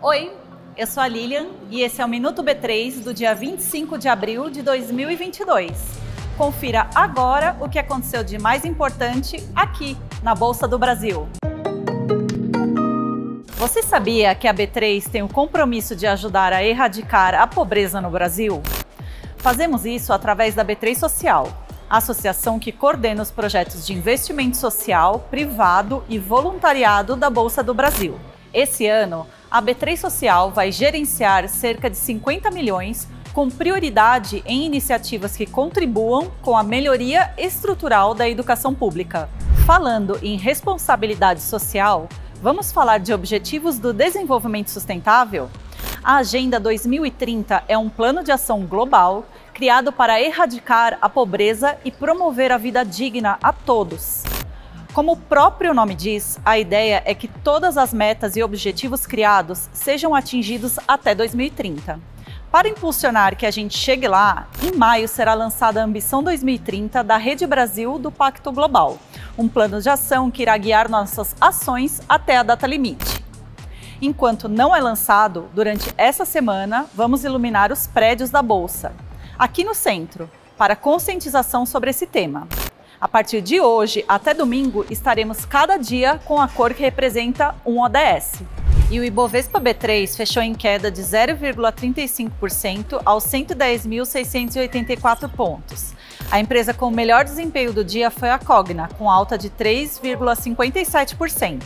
Oi, eu sou a Lilian e esse é o Minuto B3 do dia 25 de abril de 2022. Confira agora o que aconteceu de mais importante aqui na Bolsa do Brasil. Você sabia que a B3 tem o compromisso de ajudar a erradicar a pobreza no Brasil? Fazemos isso através da B3 Social, associação que coordena os projetos de investimento social, privado e voluntariado da Bolsa do Brasil. Esse ano, a B3 Social vai gerenciar cerca de 50 milhões com prioridade em iniciativas que contribuam com a melhoria estrutural da educação pública. Falando em responsabilidade social, vamos falar de Objetivos do Desenvolvimento Sustentável? A Agenda 2030 é um plano de ação global criado para erradicar a pobreza e promover a vida digna a todos. Como o próprio nome diz, a ideia é que todas as metas e objetivos criados sejam atingidos até 2030. Para impulsionar que a gente chegue lá, em maio será lançada a Ambição 2030 da Rede Brasil do Pacto Global, um plano de ação que irá guiar nossas ações até a data limite. Enquanto não é lançado, durante essa semana vamos iluminar os prédios da Bolsa, aqui no centro, para conscientização sobre esse tema. A partir de hoje até domingo, estaremos cada dia com a cor que representa um ODS. E o Ibovespa B3 fechou em queda de 0,35% aos 110.684 pontos. A empresa com o melhor desempenho do dia foi a Cogna, com alta de 3,57%.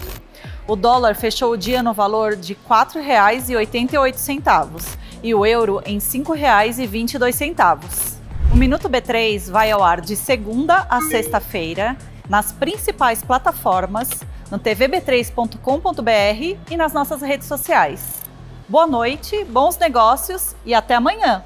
O dólar fechou o dia no valor de R$ 4,88 e o euro em R$ 5,22. O Minuto B3 vai ao ar de segunda a sexta-feira nas principais plataformas, no tvb3.com.br e nas nossas redes sociais. Boa noite, bons negócios e até amanhã!